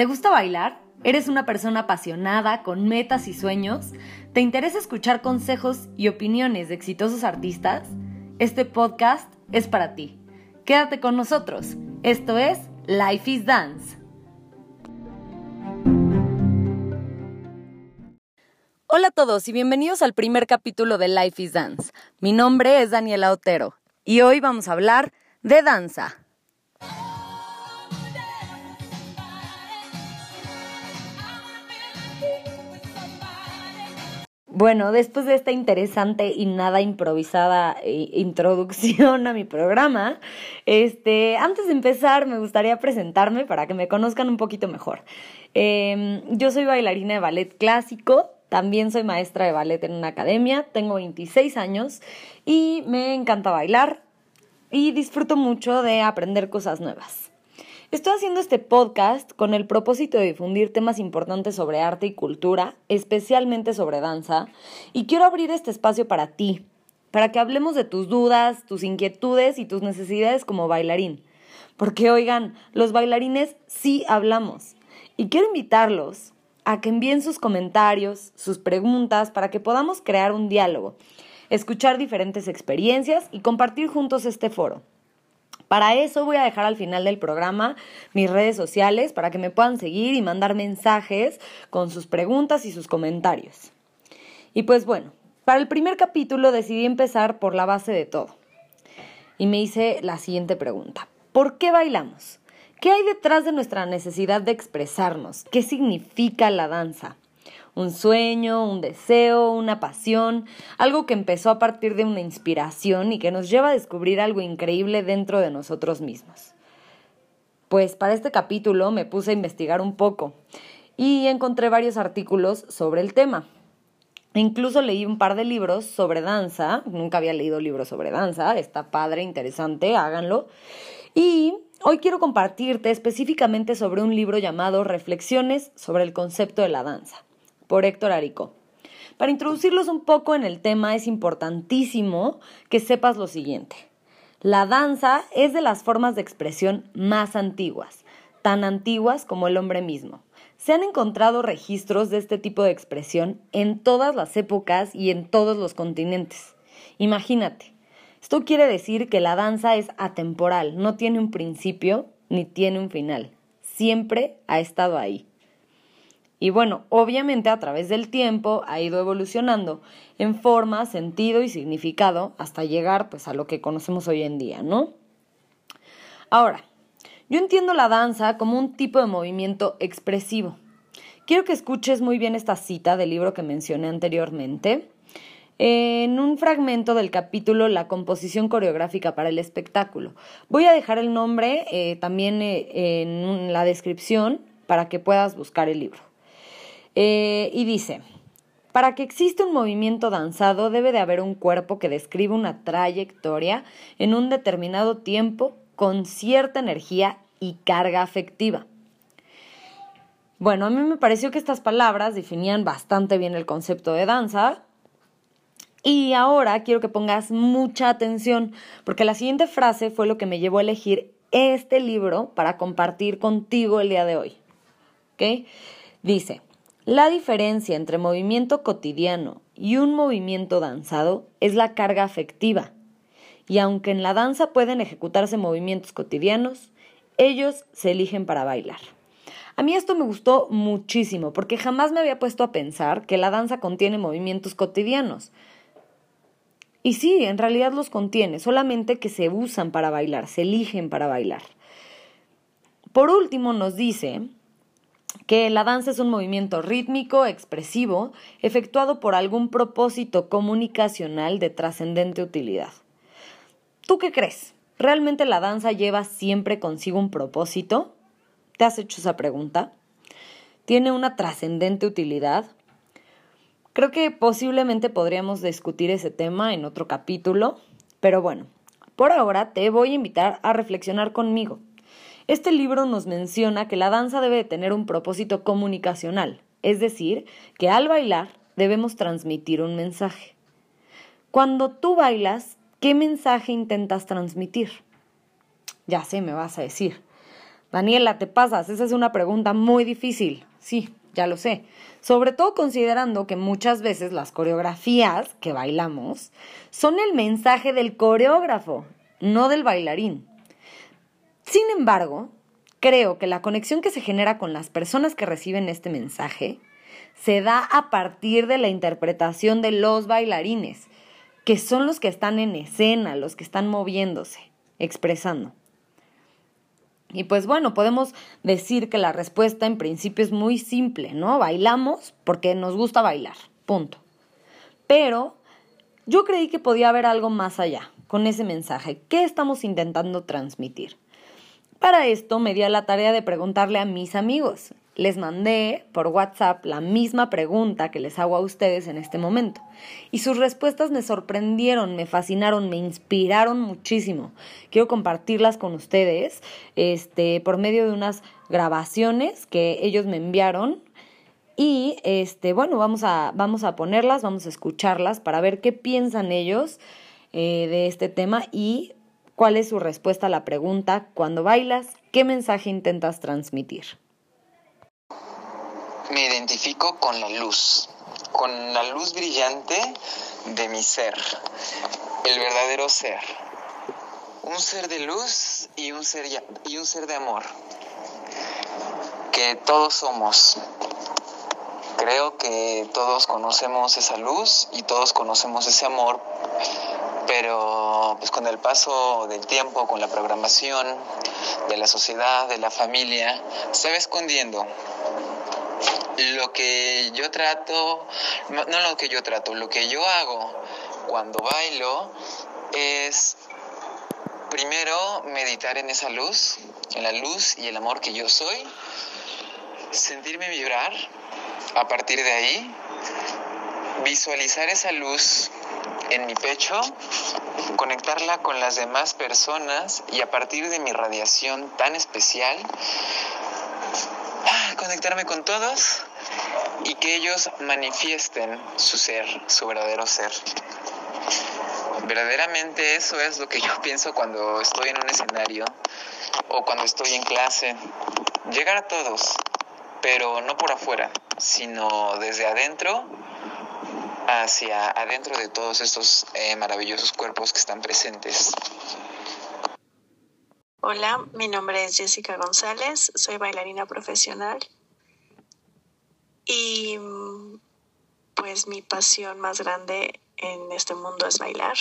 ¿Te gusta bailar? ¿Eres una persona apasionada, con metas y sueños? ¿Te interesa escuchar consejos y opiniones de exitosos artistas? Este podcast es para ti. Quédate con nosotros. Esto es Life is Dance. Hola a todos y bienvenidos al primer capítulo de Life is Dance. Mi nombre es Daniela Otero y hoy vamos a hablar de danza. Bueno, después de esta interesante y nada improvisada eh, introducción a mi programa, este, antes de empezar me gustaría presentarme para que me conozcan un poquito mejor. Em, yo soy bailarina de ballet clásico, también soy maestra de ballet en una academia, tengo 26 años y me encanta bailar y disfruto mucho de aprender cosas nuevas. Estoy haciendo este podcast con el propósito de difundir temas importantes sobre arte y cultura, especialmente sobre danza, y quiero abrir este espacio para ti, para que hablemos de tus dudas, tus inquietudes y tus necesidades como bailarín. Porque oigan, los bailarines sí hablamos. Y quiero invitarlos a que envíen sus comentarios, sus preguntas, para que podamos crear un diálogo, escuchar diferentes experiencias y compartir juntos este foro. Para eso voy a dejar al final del programa mis redes sociales para que me puedan seguir y mandar mensajes con sus preguntas y sus comentarios. Y pues bueno, para el primer capítulo decidí empezar por la base de todo. Y me hice la siguiente pregunta. ¿Por qué bailamos? ¿Qué hay detrás de nuestra necesidad de expresarnos? ¿Qué significa la danza? Un sueño, un deseo, una pasión, algo que empezó a partir de una inspiración y que nos lleva a descubrir algo increíble dentro de nosotros mismos. Pues para este capítulo me puse a investigar un poco y encontré varios artículos sobre el tema. Incluso leí un par de libros sobre danza, nunca había leído libros sobre danza, está padre, interesante, háganlo. Y hoy quiero compartirte específicamente sobre un libro llamado Reflexiones sobre el concepto de la danza por Héctor Arico. Para introducirlos un poco en el tema es importantísimo que sepas lo siguiente. La danza es de las formas de expresión más antiguas, tan antiguas como el hombre mismo. Se han encontrado registros de este tipo de expresión en todas las épocas y en todos los continentes. Imagínate, esto quiere decir que la danza es atemporal, no tiene un principio ni tiene un final. Siempre ha estado ahí. Y bueno, obviamente a través del tiempo ha ido evolucionando en forma, sentido y significado hasta llegar pues a lo que conocemos hoy en día, ¿no? Ahora, yo entiendo la danza como un tipo de movimiento expresivo. Quiero que escuches muy bien esta cita del libro que mencioné anteriormente. En un fragmento del capítulo La composición coreográfica para el espectáculo. Voy a dejar el nombre eh, también eh, en la descripción para que puedas buscar el libro. Eh, y dice, para que exista un movimiento danzado debe de haber un cuerpo que describe una trayectoria en un determinado tiempo con cierta energía y carga afectiva. Bueno, a mí me pareció que estas palabras definían bastante bien el concepto de danza. Y ahora quiero que pongas mucha atención, porque la siguiente frase fue lo que me llevó a elegir este libro para compartir contigo el día de hoy. Dice, la diferencia entre movimiento cotidiano y un movimiento danzado es la carga afectiva. Y aunque en la danza pueden ejecutarse movimientos cotidianos, ellos se eligen para bailar. A mí esto me gustó muchísimo porque jamás me había puesto a pensar que la danza contiene movimientos cotidianos. Y sí, en realidad los contiene, solamente que se usan para bailar, se eligen para bailar. Por último nos dice que la danza es un movimiento rítmico, expresivo, efectuado por algún propósito comunicacional de trascendente utilidad. ¿Tú qué crees? ¿Realmente la danza lleva siempre consigo un propósito? ¿Te has hecho esa pregunta? ¿Tiene una trascendente utilidad? Creo que posiblemente podríamos discutir ese tema en otro capítulo, pero bueno, por ahora te voy a invitar a reflexionar conmigo. Este libro nos menciona que la danza debe tener un propósito comunicacional, es decir, que al bailar debemos transmitir un mensaje. Cuando tú bailas, ¿qué mensaje intentas transmitir? Ya sé, me vas a decir. Daniela, te pasas, esa es una pregunta muy difícil. Sí, ya lo sé. Sobre todo considerando que muchas veces las coreografías que bailamos son el mensaje del coreógrafo, no del bailarín. Sin embargo, creo que la conexión que se genera con las personas que reciben este mensaje se da a partir de la interpretación de los bailarines, que son los que están en escena, los que están moviéndose, expresando. Y pues bueno, podemos decir que la respuesta en principio es muy simple, ¿no? Bailamos porque nos gusta bailar, punto. Pero yo creí que podía haber algo más allá con ese mensaje. ¿Qué estamos intentando transmitir? Para esto me di a la tarea de preguntarle a mis amigos, les mandé por WhatsApp la misma pregunta que les hago a ustedes en este momento. Y sus respuestas me sorprendieron, me fascinaron, me inspiraron muchísimo. Quiero compartirlas con ustedes este, por medio de unas grabaciones que ellos me enviaron. Y este, bueno, vamos a, vamos a ponerlas, vamos a escucharlas para ver qué piensan ellos eh, de este tema y cuál es su respuesta a la pregunta, cuando bailas, ¿qué mensaje intentas transmitir? me identifico con la luz, con la luz brillante de mi ser, el verdadero ser. Un ser de luz y un ser, y un ser de amor, que todos somos. Creo que todos conocemos esa luz y todos conocemos ese amor, pero pues con el paso del tiempo, con la programación de la sociedad, de la familia, se va escondiendo. Lo que yo trato, no lo que yo trato, lo que yo hago cuando bailo es primero meditar en esa luz, en la luz y el amor que yo soy, sentirme vibrar a partir de ahí, visualizar esa luz en mi pecho, conectarla con las demás personas y a partir de mi radiación tan especial, ah, conectarme con todos y que ellos manifiesten su ser, su verdadero ser. Verdaderamente eso es lo que yo pienso cuando estoy en un escenario o cuando estoy en clase. Llegar a todos, pero no por afuera, sino desde adentro hacia adentro de todos estos eh, maravillosos cuerpos que están presentes. Hola, mi nombre es Jessica González, soy bailarina profesional y pues mi pasión más grande en este mundo es bailar.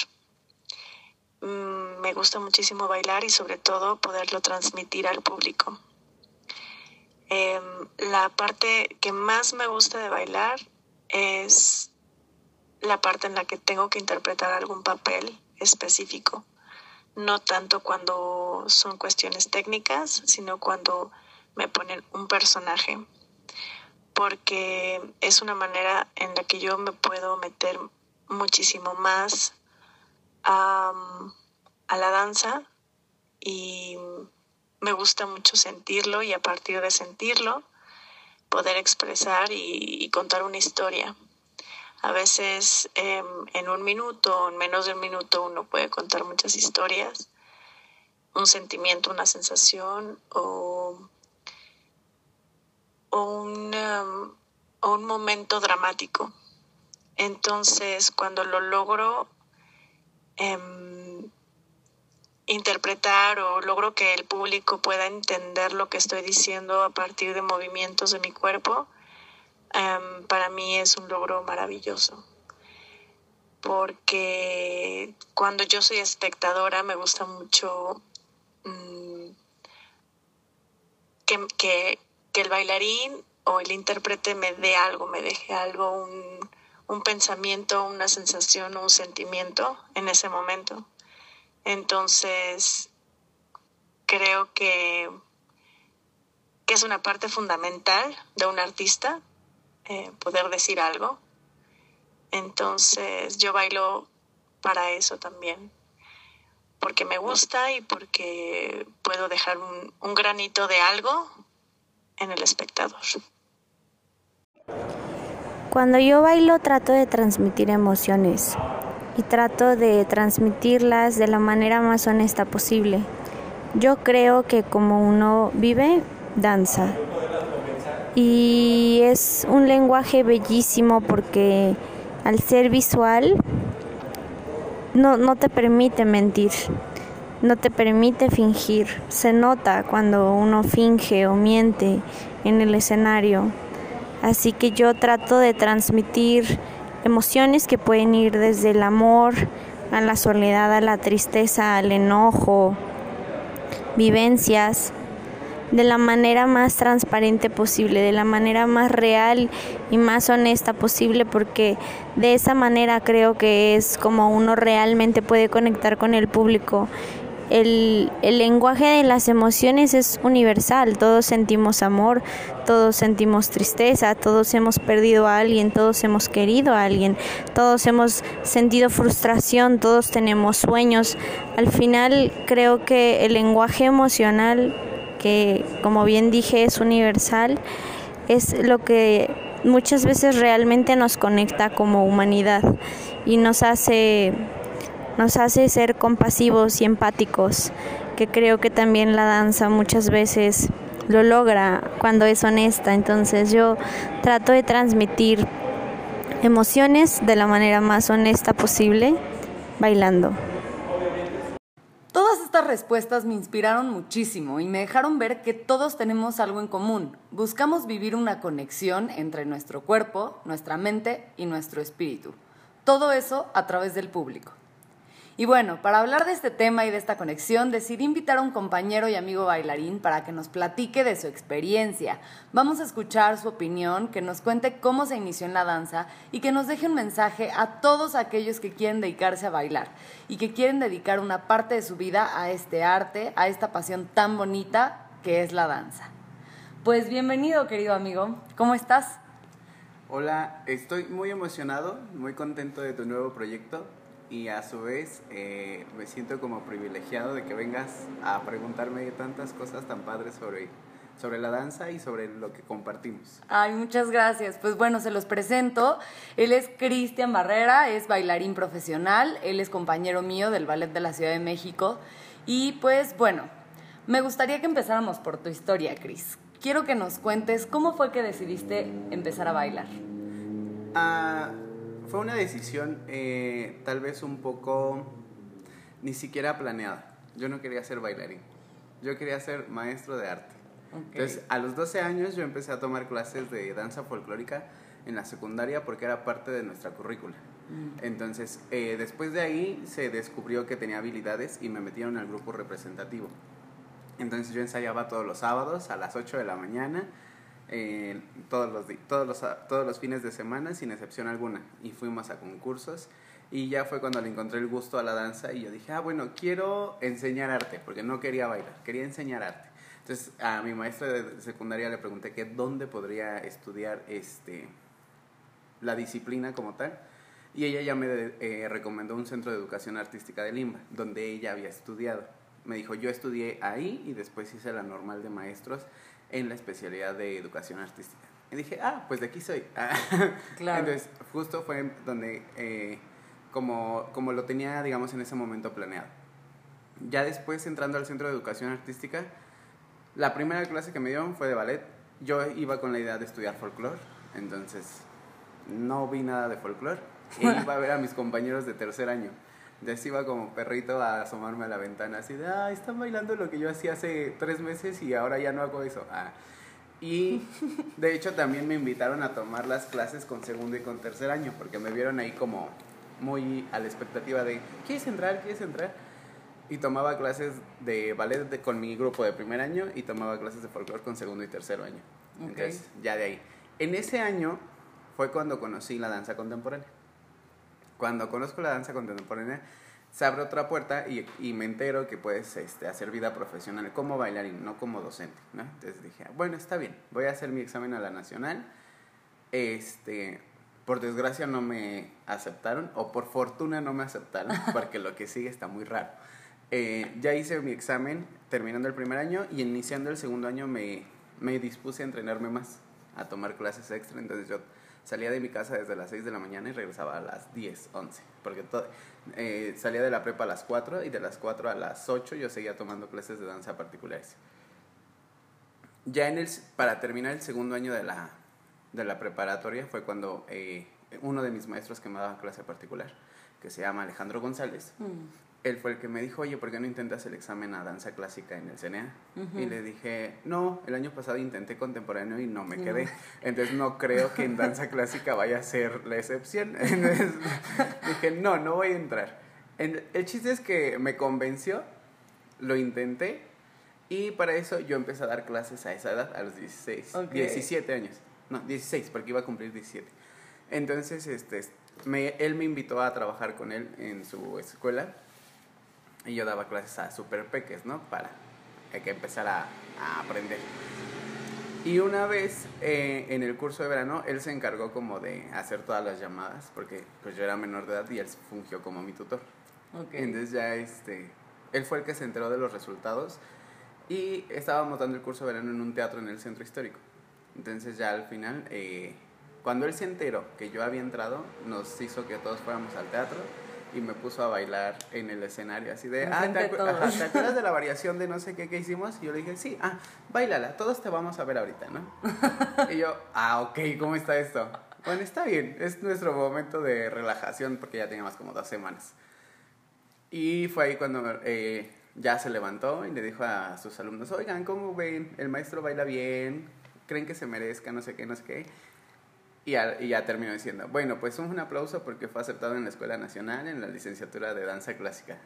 Mm, me gusta muchísimo bailar y sobre todo poderlo transmitir al público. Em, la parte que más me gusta de bailar es la parte en la que tengo que interpretar algún papel específico. No tanto cuando son cuestiones técnicas, sino cuando me ponen un personaje porque es una manera en la que yo me puedo meter muchísimo más a, la danza y me gusta mucho sentirlo y a partir de sentirlo poder expresar y, contar una historia. A veces em, en un minuto o en menos de un minuto uno puede contar muchas historias, un sentimiento, una sensación o o un, um, un momento dramático. Entonces, cuando lo logro em, interpretar o logro que el público pueda entender lo que estoy diciendo a partir de movimientos de mi cuerpo, para mí es un logro maravilloso. Porque cuando yo soy espectadora me gusta mucho mm, que, que el bailarín o el intérprete me dé algo, me deje algo, un, un pensamiento, una sensación, un sentimiento en ese momento. Entonces, creo que, que es una parte fundamental de un artista eh, poder decir algo. Entonces, yo bailo para eso también, porque me gusta y porque puedo dejar un, un granito de algo en el espectador. Cuando yo bailo trato de transmitir emociones y trato de transmitirlas de la manera más honesta posible. Yo creo que como uno vive, danza. Y es un lenguaje bellísimo porque al ser visual no, no te permite mentir, no te permite fingir. Se nota cuando uno finge o miente en el escenario. Así que yo trato de transmitir emociones que pueden ir desde el amor a la soledad, a la tristeza, al enojo, vivencias de la manera más transparente posible, de la manera más real y más honesta posible, porque de esa manera creo que es como uno realmente puede conectar con el público. El, lenguaje de las emociones es universal, todos sentimos amor, todos sentimos tristeza, todos hemos perdido a alguien, todos hemos querido a alguien, todos hemos sentido frustración, todos tenemos sueños. Al final creo que el lenguaje emocional que como bien dije es universal, es lo que muchas veces realmente nos conecta como humanidad y nos hace nos hace ser compasivos y empáticos, que creo que también la danza muchas veces lo logra cuando es honesta. Entonces yo trato de transmitir emociones de la manera más honesta posible bailando. Todas estas respuestas me inspiraron muchísimo y me dejaron ver que todos tenemos algo en común. Buscamos vivir una conexión entre nuestro cuerpo, nuestra mente y nuestro espíritu. Todo eso a través del público. Y bueno, para hablar de este tema y de esta conexión, decidí invitar a un compañero y amigo bailarín para que nos platique de su experiencia. Vamos a escuchar su opinión, que nos cuente cómo se inició en la danza y que nos deje un mensaje a todos aquellos que quieren dedicarse a bailar y que quieren dedicar una parte de su vida a este arte, a esta pasión tan bonita que es la danza. Pues bienvenido, querido amigo. ¿Cómo estás? Hola, estoy muy emocionado, muy contento de tu nuevo proyecto y a su vez eh, me siento como privilegiado de que vengas a preguntarme tantas cosas tan padres sobre, sobre la danza y sobre lo que compartimos. Ay, muchas gracias. Pues bueno, se los presento. Él es Cristian Barrera, es bailarín profesional, él es compañero mío del Ballet de la Ciudad de México y pues bueno, me gustaría que empezáramos por tu historia, Cris. Quiero que nos cuentes cómo fue que decidiste empezar a bailar. Ah fue una decisión eh, tal vez un poco ni siquiera planeada. Yo no quería ser bailarín, yo quería ser maestro de arte. Entonces, a los 12 años yo empecé a tomar clases de danza folclórica en la secundaria porque era parte de nuestra currícula. Mm. Entonces, eh, después de ahí se descubrió que tenía habilidades y me metieron al grupo representativo. Entonces yo ensayaba todos los sábados a las 8 de la mañana eh, todos, los, todos, los, todos los fines de semana, sin excepción alguna. Y fuimos a concursos. Y ya fue cuando le encontré el gusto a la danza y yo dije, ah, bueno, quiero enseñar arte, porque no quería bailar, quería enseñar arte. Entonces a mi maestra de secundaria le pregunté que dónde podría estudiar este, la disciplina como tal. Y ella ya me eh, recomendó un centro de educación artística de Lima, donde ella había estudiado. Me dijo, yo estudié ahí y después hice la normal de maestros en la especialidad de educación artística. Y dije, ah, pues de aquí soy. claro. Entonces, justo fue donde, eh, como, como lo tenía, digamos, en ese momento planeado. Ya después, entrando al centro de educación artística, la primera clase que me dieron fue de ballet. Yo iba con la idea de estudiar folclore, entonces no vi nada de folclore. Y iba a ver a mis compañeros de tercer año. Entonces iba como perrito a asomarme a la ventana, así de, ah, están bailando lo que yo hacía hace tres meses y ahora ya no hago eso. Ah. Y de hecho también me invitaron a tomar las clases con segundo y con tercer año, porque me vieron ahí como muy a la expectativa de, ¿quieres entrar? ¿Quieres entrar? Y tomaba clases de ballet con mi grupo de primer año y tomaba clases de folclore con segundo y tercer año. Entonces, ya de ahí. En ese año fue cuando conocí la danza contemporánea cuando conozco la danza contemporánea, se abre otra puerta y, y me entero que puedes este, hacer vida profesional como bailarín, no como docente. ¿no? Entonces dije, bueno, está bien, voy a hacer mi examen a la nacional. Este, por desgracia no me aceptaron, o por fortuna no me aceptaron, porque lo que sigue está muy raro. Eh, ya hice mi examen terminando el primer año y iniciando el segundo año me, me dispuse a entrenarme más, a tomar clases extra. Entonces yo Salía de mi casa desde las 6 de la mañana y regresaba a las 10, 11. Porque todo, eh, salía de la prepa a las 4 y de las 4 a las 8 yo seguía tomando clases de danza particulares. Ya en el, para terminar el segundo año de la, de la preparatoria fue cuando eh, uno de mis maestros que me daba clase particular, que se llama Alejandro González, él fue el que me dijo, oye, ¿por qué no intentas el examen a danza clásica en el CNA? Y le dije, no, el año pasado intenté contemporáneo y no me quedé. Entonces no creo que en danza clásica vaya a ser la excepción. Entonces dije, no, no voy a entrar. El chiste es que me convenció, lo intenté y para eso yo empecé a dar clases a esa edad, a los 16, 17 años. No, 16, porque iba a cumplir 17. Entonces, este, me, él me invitó a trabajar con él en su escuela y yo daba clases a super peques, ¿no? Para que empezara a, aprender. Y una vez eh, en el curso de verano, él se encargó como de hacer todas las llamadas, porque pues yo era menor de edad y él fungió como mi tutor. Okay. Entonces ya este, él fue el que se enteró de los resultados y estábamos dando el curso de verano en un teatro en el centro histórico. Entonces ya al final, eh, cuando él se enteró que yo había entrado, nos hizo que todos fuéramos al teatro y me puso a bailar en el escenario, así de, ah, ¿te, acuerdas de la variación de no sé qué que hicimos? Y yo le dije, sí, ah, bailala, todos te vamos a ver ahorita, ¿no? y yo, ah, ok, ¿cómo está esto? Bueno, está bien, es nuestro momento de relajación porque ya teníamos como dos semanas. Y fue ahí cuando eh, ya se levantó y le dijo a sus alumnos, oigan, ¿cómo ven? El maestro baila bien, creen que se merezca, no sé qué, no sé qué. Y ya, terminó diciendo, bueno, pues un aplauso porque fue aceptado en la Escuela Nacional en la licenciatura de danza clásica.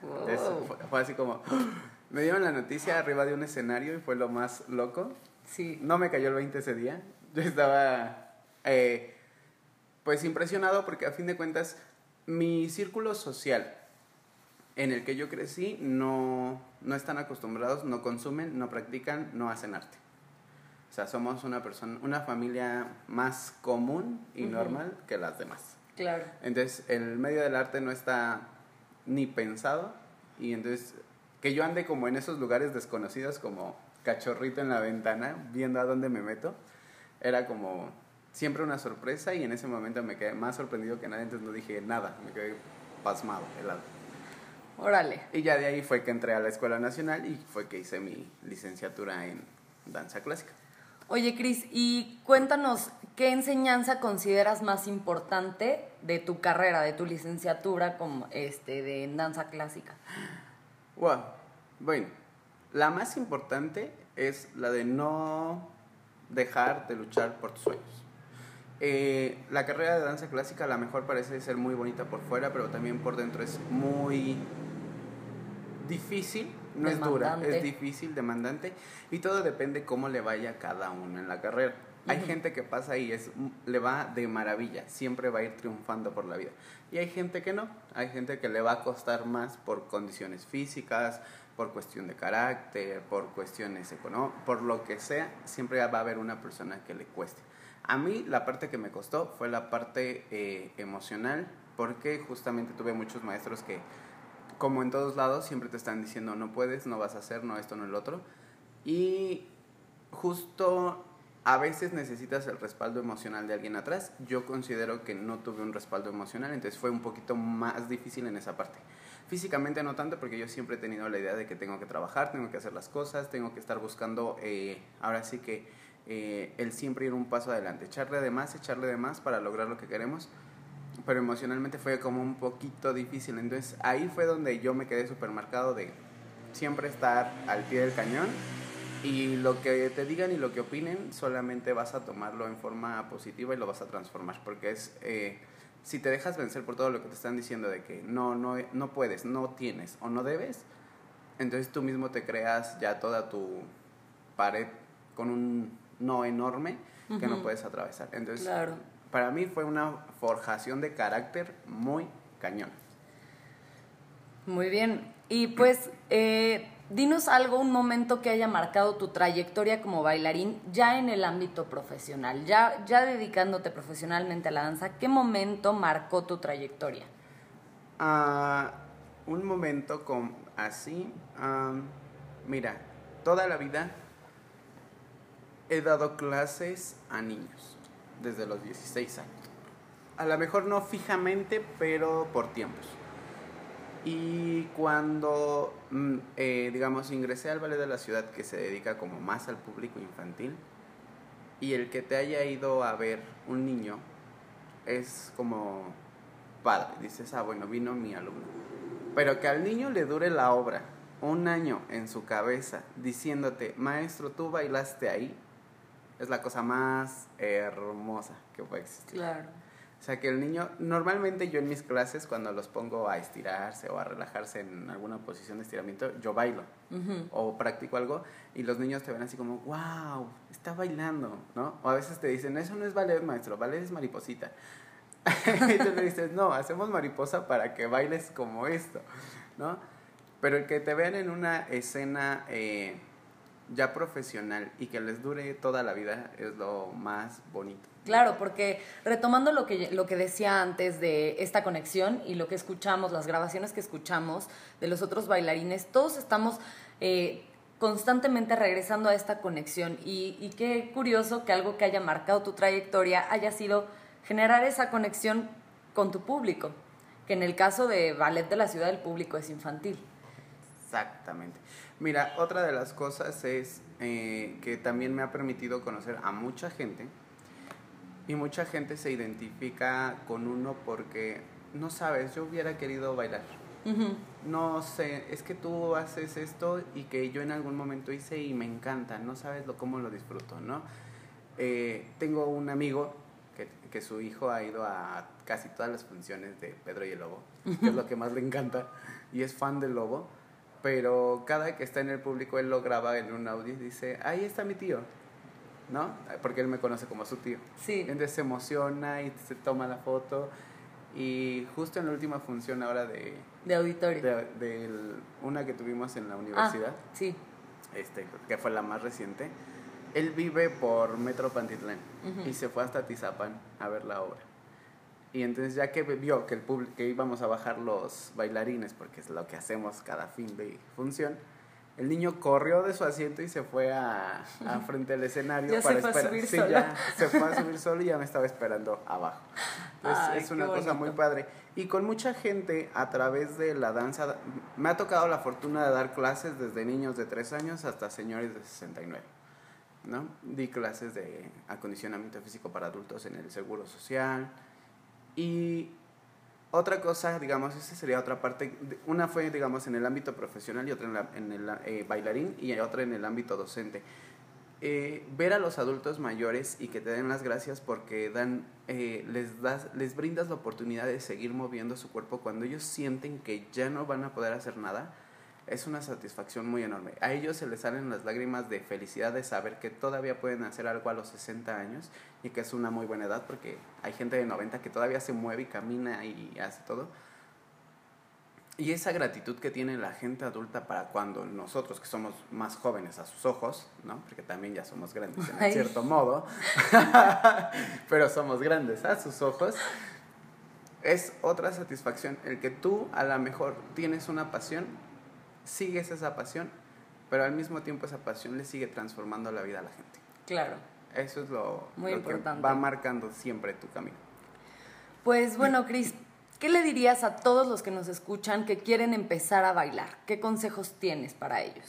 fue, así como, me dieron la noticia arriba de un escenario y fue lo más loco. Sí. No me cayó el 20 ese día. Yo estaba, eh, pues, impresionado porque a fin de cuentas, mi círculo social en el que yo crecí no, no están acostumbrados, no consumen, no practican, no hacen arte. O sea, somos una persona, una familia más común y normal que las demás. Claro. Entonces, el medio del arte no está ni pensado y entonces que yo ande como en esos lugares desconocidos como cachorrito en la ventana viendo a dónde me meto era como siempre una sorpresa y en ese momento me quedé más sorprendido que nada, entonces no dije nada, me quedé pasmado, helado. Órale. Y ya de ahí fue que entré a la Escuela Nacional y fue que hice mi licenciatura en danza clásica. Oye, Cris, y cuéntanos, ¿qué enseñanza consideras más importante de tu carrera, de tu licenciatura como este, de danza clásica? Wow. Bueno, la más importante es la de no dejar de luchar por tus sueños. Eh, la carrera de danza clásica a lo mejor parece ser muy bonita por fuera, pero también por dentro es muy difícil no es dura, es difícil, demandante y todo depende cómo le vaya a cada uno en la carrera. Hay gente que pasa y es, le va de maravilla, siempre va a ir triunfando por la vida. Y hay gente que no, hay gente que le va a costar más por condiciones físicas, por cuestión de carácter, por cuestiones económicas, por lo que sea, siempre va a haber una persona que le cueste. A mí la parte que me costó fue la parte eh, emocional, porque justamente tuve muchos maestros que como en todos lados, siempre te están diciendo no puedes, no vas a hacer, no esto, no el otro. Y justo a veces necesitas el respaldo emocional de alguien atrás. Yo considero que no tuve un respaldo emocional, entonces fue un poquito más difícil en esa parte. Físicamente no tanto, porque yo siempre he tenido la idea de que tengo que trabajar, tengo que hacer las cosas, tengo que estar buscando, eh, ahora sí que eh, el siempre ir un paso adelante, echarle de más, echarle de más para lograr lo que queremos pero emocionalmente fue como un poquito difícil. Entonces ahí fue donde yo me quedé súper marcado de siempre estar al pie del cañón. Y lo que te digan y lo que opinen solamente vas a tomarlo en forma positiva y lo vas a transformar porque es eh, si te dejas vencer por todo lo que te están diciendo de que no no no puedes no tienes o no debes entonces tú mismo te creas ya toda tu pared con un no enorme que no puedes atravesar. Entonces claro para mí fue una forjación de carácter muy cañón. Muy bien. Y pues, eh, dinos algo, un momento que haya marcado tu trayectoria como bailarín ya en el ámbito profesional, ya, ya dedicándote profesionalmente a la danza. ¿Qué momento marcó tu trayectoria? Ah, un momento con, así, mira, toda la vida he dado clases a niños desde los 16 años. a lo mejor no fijamente, pero por tiempos. Y cuando, mm, eh, digamos, ingresé al ballet de la ciudad que se dedica como más al público infantil, y el que te haya ido a ver un niño es como padre, dices, ah, bueno, vino mi alumno. Pero que al niño le dure la obra un año en su cabeza diciéndote, maestro, tú bailaste ahí, es la cosa más hermosa que puede existir. Claro. O sea, que el niño, normalmente yo en mis clases, cuando los pongo a estirarse o a relajarse en alguna posición de estiramiento, yo bailo o practico algo y los niños te ven así como, wow, está bailando, ¿no? O a veces te dicen, eso no es ballet, maestro, ballet es mariposita. y tú le dices, no, hacemos mariposa para que bailes como esto, ¿no? Pero el que te vean en una escena eh, ya profesional y que les dure toda la vida es lo más bonito. Claro, porque retomando lo que, lo que decía antes de esta conexión y lo que escuchamos, las grabaciones que escuchamos de los otros bailarines, todos estamos eh, constantemente regresando a esta conexión y, y qué curioso que algo que haya marcado tu trayectoria haya sido generar esa conexión con tu público, que en el caso de Ballet de la Ciudad del Público es infantil. Exactamente. Mira, otra de las cosas es eh, que también me ha permitido conocer a mucha gente y mucha gente se identifica con uno porque, no sabes, yo hubiera querido bailar. No sé, es que tú haces esto y que yo en algún momento hice y me encanta, no sabes lo, cómo lo disfruto, ¿no? Eh, tengo un amigo que, que, su hijo ha ido a casi todas las funciones de Pedro y el Lobo, que es lo que más le encanta, y es fan del Lobo, pero cada que está en el público él lo graba en un audio y dice, ahí está mi tío, ¿no? Porque él me conoce como su tío. Sí. Entonces se emociona y se toma la foto. Y justo en la última función ahora de... De auditorio. De, de una que tuvimos en la universidad. Ah, sí. Este, que fue la más reciente. Él vive por Metro Pantitlán y se fue hasta Tizapan a ver la obra. Y entonces ya que vio que, el que íbamos a bajar los bailarines, porque es lo que hacemos cada fin de función, el niño corrió de su asiento y se fue a, a frente al escenario ya para se fue. A subir sí, solo. ya se fue a subir solo y ya me estaba esperando abajo. Entonces Ay, es una cosa muy padre. Y con mucha gente a través de la danza, me ha tocado la fortuna de dar clases desde niños de 3 años hasta señores de 69. ¿no? Di clases de acondicionamiento físico para adultos en el Seguro Social. Y otra cosa, digamos, esa sería otra parte. Una fue, digamos, en el ámbito profesional y otra en, la, en el eh, bailarín y otra en el ámbito docente. Eh, ver a los adultos mayores y que te den las gracias porque dan, eh, les, das, les brindas la oportunidad de seguir moviendo su cuerpo cuando ellos sienten que ya no van a poder hacer nada, es una satisfacción muy enorme. A ellos se les salen las lágrimas de felicidad de saber que todavía pueden hacer algo a los 60 años y que es una muy buena edad porque hay gente de 90 que todavía se mueve y camina y hace todo. Y esa gratitud que tiene la gente adulta para cuando nosotros, que somos más jóvenes a sus ojos, ¿no? Porque también ya somos grandes en Ay. cierto modo, pero somos grandes a sus ojos, es otra satisfacción. El que tú a lo mejor tienes una pasión, sigues esa pasión, pero al mismo tiempo esa pasión le sigue transformando la vida a la gente. Claro. Eso es lo, Muy lo importante. que va marcando siempre tu camino. Pues bueno, Cris, ¿qué le dirías a todos los que nos escuchan que quieren empezar a bailar? ¿Qué consejos tienes para ellos?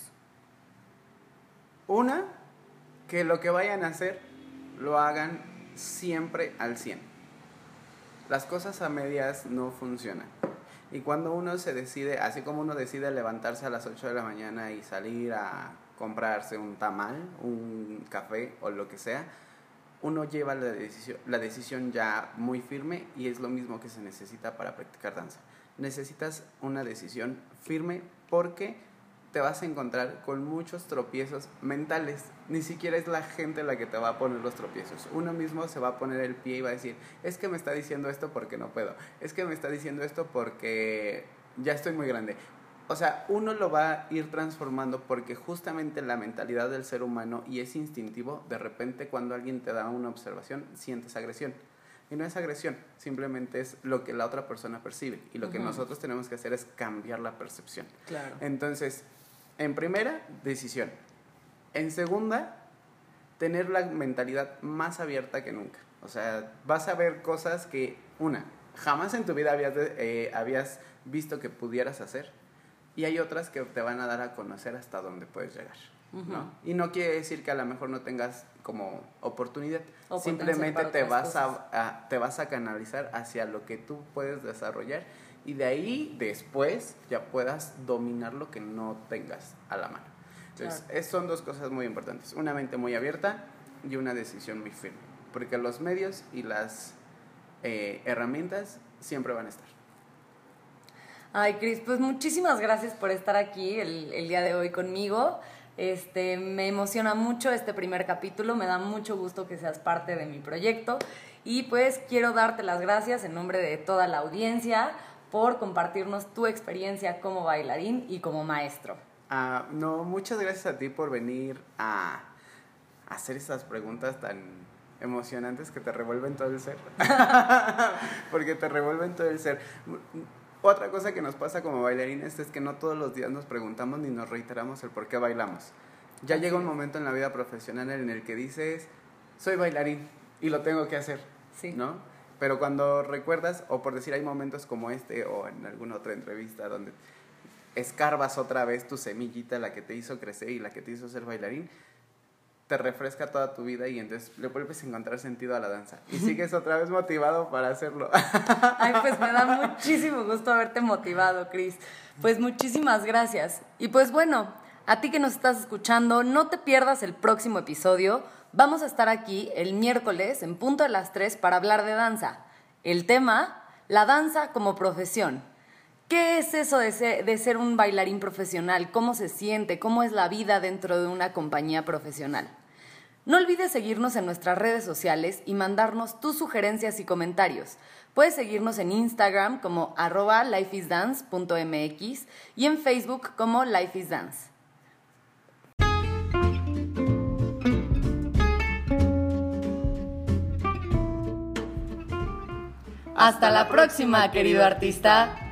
Una, que lo que vayan a hacer lo hagan siempre al 100. Las cosas a medias no funcionan. Y cuando uno se decide, así como uno decide levantarse a las 8 de la mañana y salir a comprarse un tamal, un café o lo que sea, uno lleva la decisión, la decisión ya muy firme y es lo mismo que se necesita para practicar danza. Necesitas una decisión firme porque te vas a encontrar con muchos tropiezos mentales. Ni siquiera es la gente la que te va a poner los tropiezos. Uno mismo se va a poner el pie y va a decir, es que me está diciendo esto porque no puedo. Es que me está diciendo esto porque ya estoy muy grande. O sea, uno lo va a ir transformando porque justamente la mentalidad del ser humano y es instintivo, de repente cuando alguien te da una observación, sientes agresión. Y no es agresión, simplemente es lo que la otra persona percibe. Y lo que Ujú. nosotros tenemos que hacer es cambiar la percepción. Claro. Entonces, en primera, decisión. En segunda, tener la mentalidad más abierta que nunca. O sea, vas a ver cosas que una, jamás en tu vida habías, eh, habías visto que pudieras hacer. Y hay otras que te van a dar a conocer hasta dónde puedes llegar. ¿no? Y no quiere decir que a lo mejor no tengas como oportunidad. Simplemente te vas a, te vas a canalizar hacia lo que tú puedes desarrollar y de ahí después ya puedas dominar lo que no tengas a la mano. Entonces, son dos cosas muy importantes. Una mente muy abierta y una decisión muy firme. Porque los medios y las eh, herramientas siempre van a estar. Ay, Cris, pues muchísimas gracias por estar aquí el, el, día de hoy conmigo. Este, me emociona mucho este primer capítulo, me da mucho gusto que seas parte de mi proyecto y pues quiero darte las gracias en nombre de toda la audiencia por compartirnos tu experiencia como bailarín y como maestro. Ah, no, muchas gracias a ti por venir a hacer estas preguntas tan emocionantes que te revuelven todo el ser. Porque te revuelven todo el ser. Otra cosa que nos pasa como bailarines es que no todos los días nos preguntamos ni nos reiteramos el por qué bailamos. Ya llega un momento en la vida profesional en el que dices, soy bailarín y lo tengo que hacer, sí. ¿no? Pero cuando recuerdas, o por decir hay momentos como este o en alguna otra entrevista donde escarbas otra vez tu semillita, la que te hizo crecer y la que te hizo ser bailarín, te refresca toda tu vida y entonces le vuelves a encontrar sentido a la danza. Y sigues otra vez motivado para hacerlo. Ay, pues me da muchísimo gusto haberte motivado, Cris. Pues muchísimas gracias. Y pues bueno, a ti que nos estás escuchando, no te pierdas el próximo episodio. Vamos a estar aquí el miércoles en punto de las 3 para hablar de danza. El tema, la danza como profesión. ¿Qué es eso de ser, un bailarín profesional? ¿Cómo se siente? ¿Cómo es la vida dentro de una compañía profesional? No olvides seguirnos en nuestras redes sociales y mandarnos tus sugerencias y comentarios. Puedes seguirnos en Instagram como arroba lifeisdance.mx y en Facebook como lifeisdance. Hasta la próxima, querido artista.